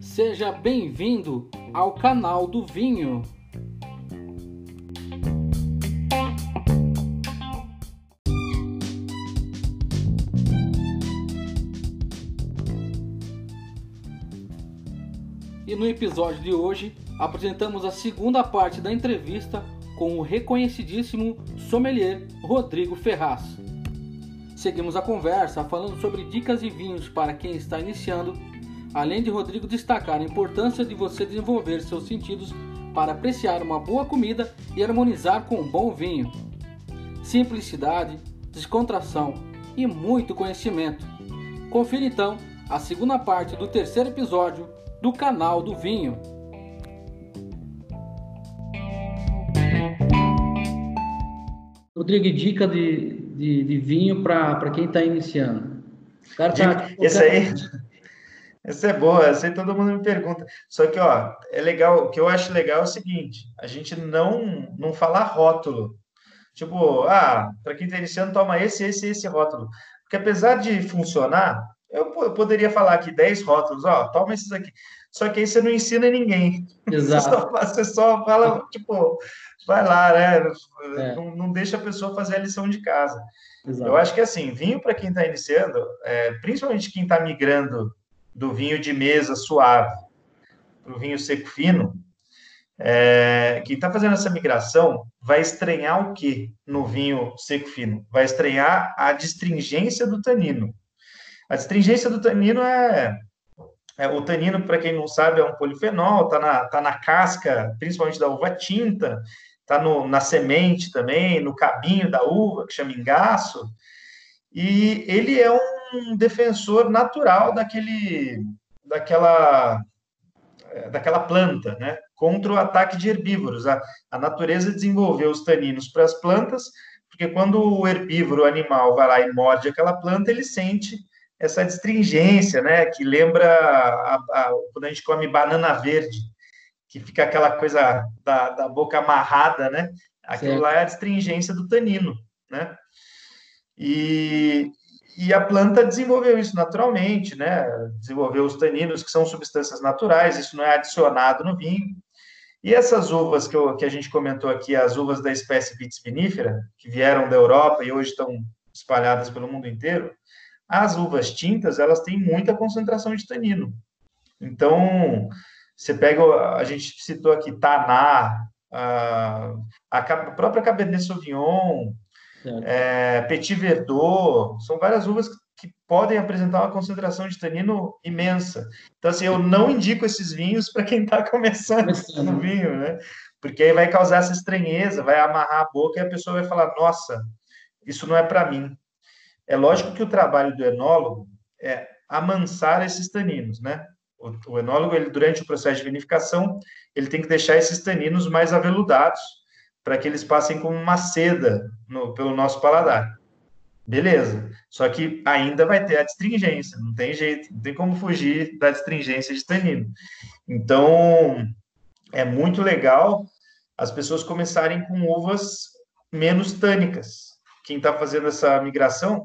Seja bem-vindo ao canal do Vinho. E no episódio de hoje apresentamos a segunda parte da entrevista com o reconhecidíssimo sommelier Rodrigo Ferraz. Seguimos a conversa falando sobre dicas de vinhos para quem está iniciando, além de Rodrigo destacar a importância de você desenvolver seus sentidos para apreciar uma boa comida e harmonizar com um bom vinho. Simplicidade, descontração e muito conhecimento. Confira então a segunda parte do terceiro episódio do canal do Vinho. Rodrigo, dica de, de, de vinho para quem está iniciando. Cara tá, esse aí, essa é boa, essa aí todo mundo me pergunta. Só que, ó, é legal, o que eu acho legal é o seguinte, a gente não, não falar rótulo. Tipo, ah, para quem está iniciando, toma esse, esse, esse rótulo. Porque apesar de funcionar, eu, eu poderia falar aqui 10 rótulos, ó, toma esses aqui. Só que aí você não ensina ninguém. Exato. Você só, você só fala, tipo, vai lá, né? É. Não, não, deixa a pessoa fazer a lição de casa. Exato. Eu acho que assim, vinho para quem está iniciando, é, principalmente quem está migrando do vinho de mesa suave para o vinho seco fino, é, quem está fazendo essa migração vai estranhar o que no vinho seco fino? Vai estranhar a distringência do tanino. A distringência do tanino é, é o tanino, para quem não sabe, é um polifenol, está na, tá na casca, principalmente da uva tinta, está na semente também, no cabinho da uva, que chama engaço, e ele é um defensor natural daquele, daquela, é, daquela planta, né? Contra o ataque de herbívoros. A, a natureza desenvolveu os taninos para as plantas, porque quando o herbívoro o animal vai lá e morde aquela planta, ele sente essa astringência, né? Que lembra a, a, quando a gente come banana verde, que fica aquela coisa da, da boca amarrada, né? Aquilo certo. lá é a astringência do tanino, né? E, e a planta desenvolveu isso naturalmente, né? Desenvolveu os taninos, que são substâncias naturais, isso não é adicionado no vinho. E essas uvas que, eu, que a gente comentou aqui, as uvas da espécie Vitis vinifera, que vieram da Europa e hoje estão espalhadas pelo mundo inteiro, as uvas tintas, elas têm muita concentração de tanino. Então, você pega, a gente citou aqui Taná, a, a própria Cabernet Sauvignon, é, Petit Verdot, são várias uvas que podem apresentar uma concentração de tanino imensa. Então, assim, eu não indico esses vinhos para quem está começando no vinho, né? Porque aí vai causar essa estranheza, vai amarrar a boca e a pessoa vai falar: nossa, isso não é para mim. É lógico que o trabalho do enólogo é amansar esses taninos, né? O, o enólogo, ele, durante o processo de vinificação, ele tem que deixar esses taninos mais aveludados para que eles passem como uma seda no, pelo nosso paladar. Beleza. Só que ainda vai ter a astringência, não tem jeito, não tem como fugir da astringência de tanino. Então, é muito legal as pessoas começarem com uvas menos tânicas. Quem está fazendo essa migração,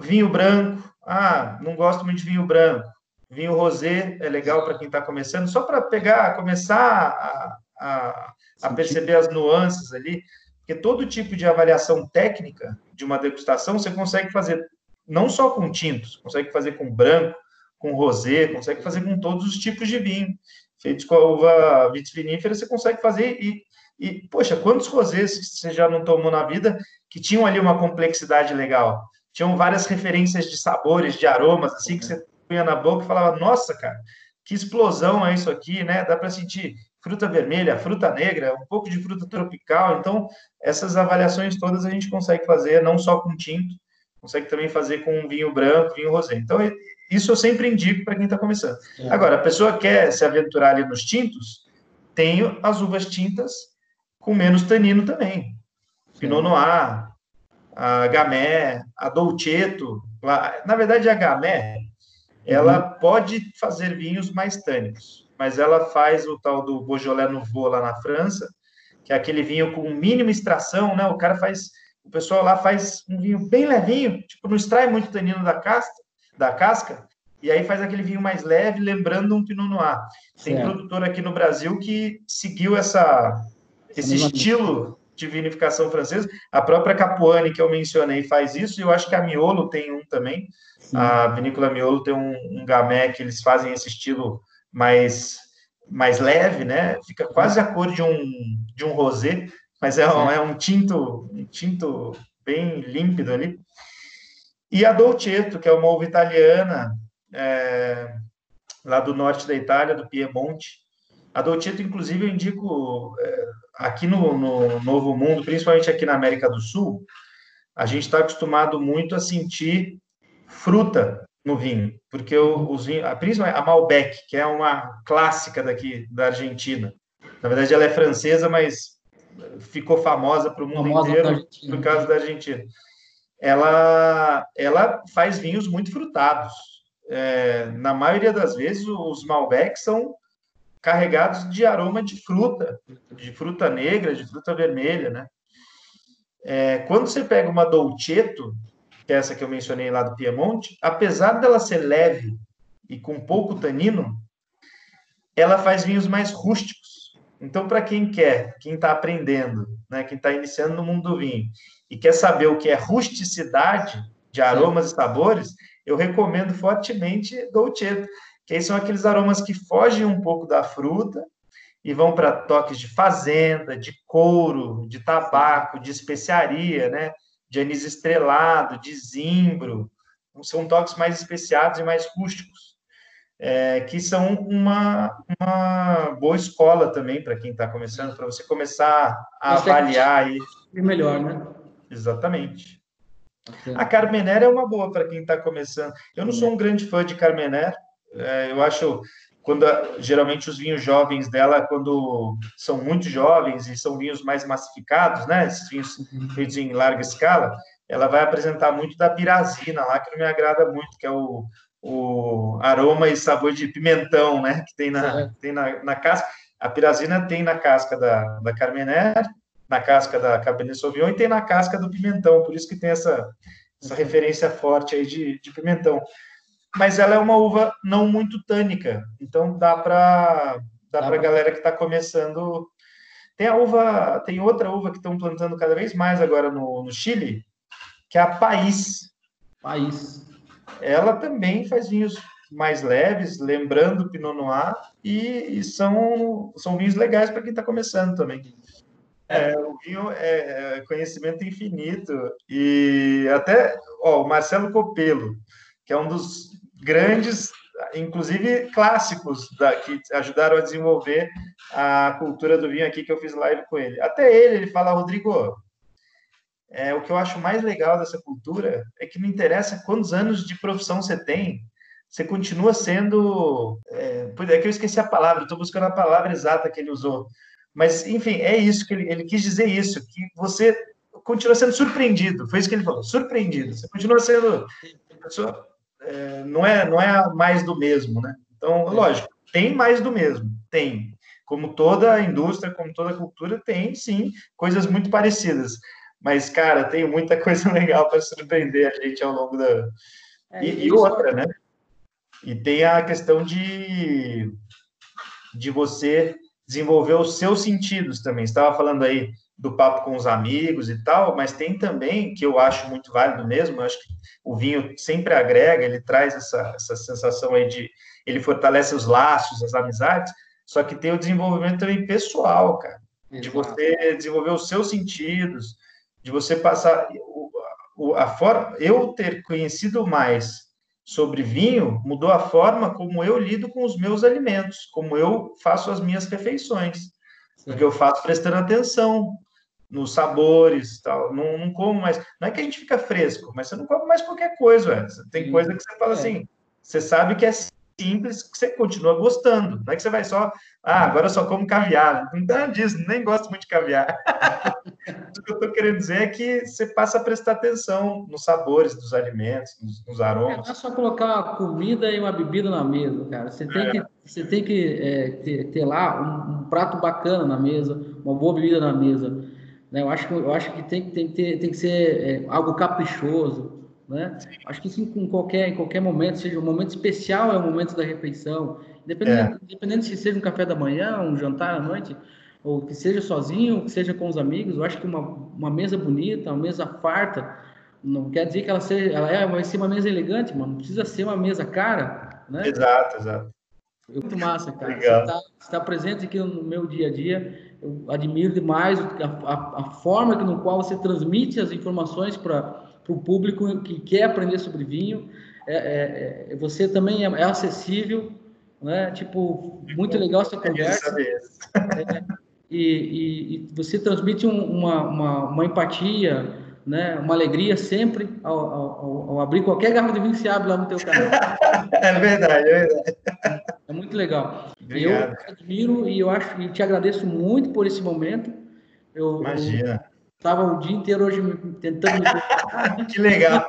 vinho branco, ah, não gosto muito de vinho branco. Vinho rosé é legal para quem está começando, só para pegar, começar a, a, a perceber as nuances ali, porque todo tipo de avaliação técnica de uma degustação você consegue fazer não só com tintos, consegue fazer com branco, com rosé, consegue fazer com todos os tipos de vinho. Feitos com a uva vitivinífera, você consegue fazer e, e, poxa, quantos rosés você já não tomou na vida que tinham ali uma complexidade legal? Tinham várias referências de sabores, de aromas, assim, que você punha na boca e falava, nossa, cara, que explosão é isso aqui, né? Dá para sentir fruta vermelha, fruta negra, um pouco de fruta tropical. Então, essas avaliações todas a gente consegue fazer não só com tinto, consegue também fazer com vinho branco, vinho rosé. Então, isso eu sempre indico para quem está começando. É. Agora, a pessoa quer se aventurar ali nos tintos, tenho as uvas tintas com menos tanino também. Pinot Noir, a Gamay, a Dolcetto. Na verdade, a ela uhum. pode fazer vinhos mais tânicos mas ela faz o tal do Beaujolais Nouveau lá na França, que é aquele vinho com mínima extração, né? O cara faz o pessoal lá faz um vinho bem levinho, tipo, não extrai muito tanino da casca, da casca, e aí faz aquele vinho mais leve, lembrando um Pinot Noir. Tem certo. produtor aqui no Brasil que seguiu essa, esse estilo de vinificação francesa. A própria Capuane, que eu mencionei, faz isso, e eu acho que a Miolo tem um também. Sim. A vinícola Miolo tem um, um gamé que eles fazem esse estilo mais, mais leve, né? Fica quase a cor de um, de um rosé, mas é um, é um tinto um tinto bem límpido ali. E a Dolcetto, que é uma uva italiana, é, lá do norte da Itália, do Piemonte. A Dolcetto, inclusive, eu indico é, aqui no, no, Novo Mundo, principalmente aqui na América do Sul, a gente está acostumado muito a sentir fruta no vinho, porque os vinhos, principalmente a Malbec, que é uma clássica daqui da Argentina. Na verdade, ela é francesa, mas ficou famosa para o mundo famosa inteiro por causa da Argentina. Ela, ela faz vinhos muito frutados. É, na maioria das vezes, os Malbecs são carregados de aroma de fruta, de fruta negra, de fruta vermelha, né? É, quando você pega uma Dolcetto, que é essa que eu mencionei lá do Piemonte, apesar dela ser leve e com pouco tanino, ela faz vinhos mais rústicos. Então, para quem quer, quem está aprendendo, né, quem está iniciando no mundo do vinho e quer saber o que é rusticidade de aromas Sim. e sabores, eu recomendo fortemente Dolcetto que aí são aqueles aromas que fogem um pouco da fruta e vão para toques de fazenda, de couro, de tabaco, de especiaria, né? De anis estrelado, de zimbro. Então, são toques mais especiados e mais rústicos, é, que são uma, uma boa escola também para quem está começando, para você começar a avaliar aí. E melhor, né? Exatamente. A Carmener é uma boa para quem está começando. Eu não sou um grande fã de Carmener, é, eu acho quando geralmente os vinhos jovens dela, quando são muito jovens e são vinhos mais massificados, né? Esses vinhos uhum. feitos em larga escala, ela vai apresentar muito da pirazina lá, que não me agrada muito, que é o, o aroma e sabor de pimentão, né? Que tem na, tem na, na casca. A pirazina tem na casca da, da Carmener, na casca da Cabernet Sauvignon e tem na casca do pimentão, por isso que tem essa, essa referência forte aí de, de pimentão mas ela é uma uva não muito tânica, então dá para dá, dá para galera que está começando. Tem a uva, tem outra uva que estão plantando cada vez mais agora no, no Chile, que é a País. País. Ela também faz vinhos mais leves, lembrando o Pinot Noir, e, e são, são vinhos legais para quem está começando também. É, o vinho é, é conhecimento infinito. E até ó, o Marcelo Copelo, que é um dos grandes, inclusive clássicos, da, que ajudaram a desenvolver a cultura do vinho aqui, que eu fiz live com ele. Até ele, ele fala, Rodrigo, é, o que eu acho mais legal dessa cultura é que não interessa quantos anos de profissão você tem, você continua sendo. É, é que eu esqueci a palavra, estou buscando a palavra exata que ele usou. Mas, enfim, é isso que ele, ele quis dizer isso, que você continua sendo surpreendido. Foi isso que ele falou, surpreendido. Você continua sendo pessoa é, não, é, não é mais do mesmo, né? Então, lógico, tem mais do mesmo, tem. Como toda indústria, como toda cultura, tem sim coisas muito parecidas. Mas, cara, tem muita coisa legal para surpreender a gente ao longo da. É, e, e outra, né? E tem a questão de, de você desenvolver os seus sentidos também. Você estava falando aí do papo com os amigos e tal, mas tem também, que eu acho muito válido mesmo, eu acho que o vinho sempre agrega, ele traz essa, essa sensação aí de, ele fortalece os laços, as amizades, só que tem o desenvolvimento também pessoal, cara, Exato. de você desenvolver os seus sentidos, de você passar, o, a forma, eu ter conhecido mais sobre vinho mudou a forma como eu lido com os meus alimentos, como eu faço as minhas refeições, porque eu faço prestando atenção, nos sabores tal. Não, não como mais. Não é que a gente fica fresco, mas você não come mais qualquer coisa. Ué. Tem coisa que você fala é. assim, você sabe que é simples, que você continua gostando. Não é que você vai só, ah, agora eu só como caviar. Não dá disso, nem gosto muito de caviar. o que eu estou querendo dizer é que você passa a prestar atenção nos sabores dos alimentos, nos, nos aromas. Não é só colocar uma comida e uma bebida na mesa, cara. Você tem é. que, você tem que é, ter, ter, lá um, um prato bacana na mesa, uma boa bebida na mesa Né? Eu, acho que, eu acho que tem, tem, tem, tem que ser é, algo caprichoso. Né? Acho que isso em qualquer, em qualquer momento, seja um momento especial, é o momento da refeição. Independente, é. independente se seja um café da manhã, um jantar à noite, ou que seja sozinho, ou que seja com os amigos, eu acho que uma, uma mesa bonita, uma mesa farta, não quer dizer que ela seja, ela é, vai ser uma mesa elegante, mas não precisa ser uma mesa cara, né? Exato, exato. Muito massa, cara. Legal. Você está tá presente aqui no meu dia a dia. Eu admiro demais a, a, a forma que, no qual você transmite as informações para o público que quer aprender sobre vinho. É, é, é, você também é, é, acessível, né? Tipo, muito legal essa conversa. É, e, e, e, você transmite um, uma, uma, uma empatia, né? Uma alegria sempre ao, ao, ao, abrir qualquer garrafa de vinho que se abre lá no teu canal. é verdade, é verdade. É muito legal. Obrigado. Eu admiro e eu acho e te agradeço muito por esse momento. Eu, Imagina. Estava o dia inteiro hoje tentando. que legal.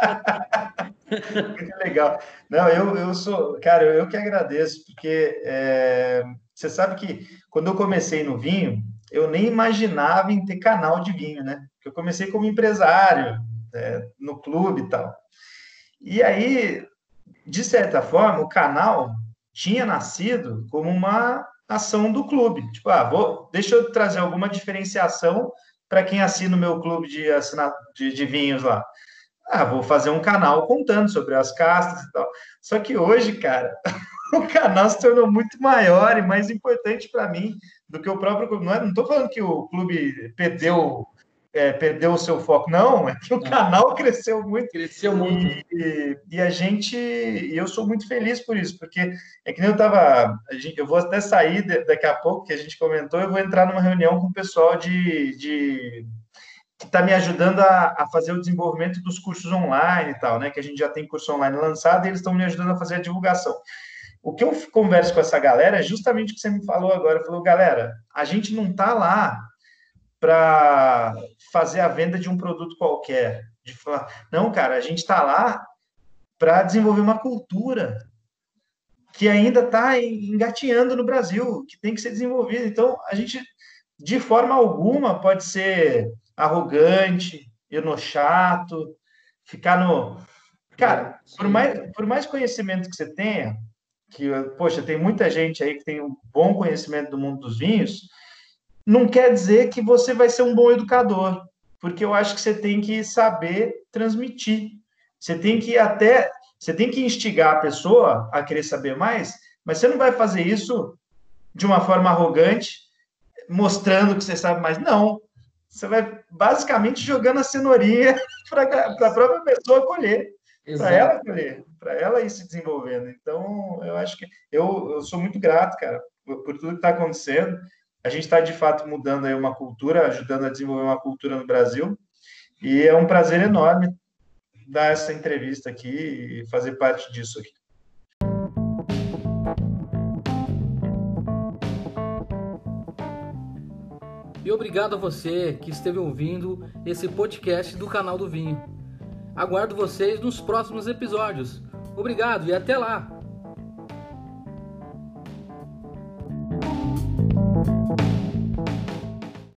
Muito legal. Não, eu, eu sou, cara, eu, eu que agradeço, porque é, você sabe que quando eu comecei no vinho, eu nem imaginava em ter canal de vinho, né? Eu comecei como empresário, é, no clube e tal. E aí, de certa forma, o canal tinha nascido como uma ação do clube. Tipo, ah, vou, deixa eu trazer alguma diferenciação para quem assina o meu clube de, assina, de, de vinhos lá. Ah, vou fazer um canal contando sobre as castas e tal. Só que hoje, cara, o canal se tornou muito maior e mais importante para mim do que o próprio clube. Não estou é, falando que o clube perdeu é, perdeu o seu foco, não, é que o canal cresceu muito. Cresceu muito. E, e, a gente, e eu sou muito feliz por isso, porque é que nem eu estava, eu vou até sair daqui a pouco, que a gente comentou, eu vou entrar numa reunião com o pessoal de, de que está me ajudando a, a, fazer o desenvolvimento dos cursos online e tal, né? Que a gente já tem curso online lançado e eles estão me ajudando a fazer a divulgação. O que eu converso com essa galera é justamente o que você me falou agora. Falou, galera, a gente não está lá para fazer a venda de um produto qualquer. De falar, não, cara, a gente está lá para desenvolver uma cultura que ainda está engatinhando no Brasil, que tem que ser desenvolvida. Então, a gente, de forma alguma, pode ser arrogante, enochato, ficar no. Cara, por mais, por mais conhecimento que você tenha, que, poxa, tem muita gente aí que tem um bom conhecimento do mundo dos vinhos, não quer dizer que você vai ser um bom educador, porque eu acho que você tem que saber transmitir. Você tem que até, você tem que instigar a pessoa a querer saber mais, mas você não vai fazer isso de uma forma arrogante, mostrando que você sabe mais. Não. Você vai basicamente jogando a cenourinha para a própria pessoa colher, para ela colher, para ela ir se desenvolvendo. Então, eu acho que eu, eu sou muito grato, cara, por, por tudo que está acontecendo a gente está de fato mudando aí uma cultura, ajudando a desenvolver uma cultura no Brasil. E é um prazer enorme dar essa entrevista aqui e fazer parte disso aqui. E obrigado a você que esteve ouvindo esse podcast do canal do Vinho. Aguardo vocês nos próximos episódios. Obrigado e até lá!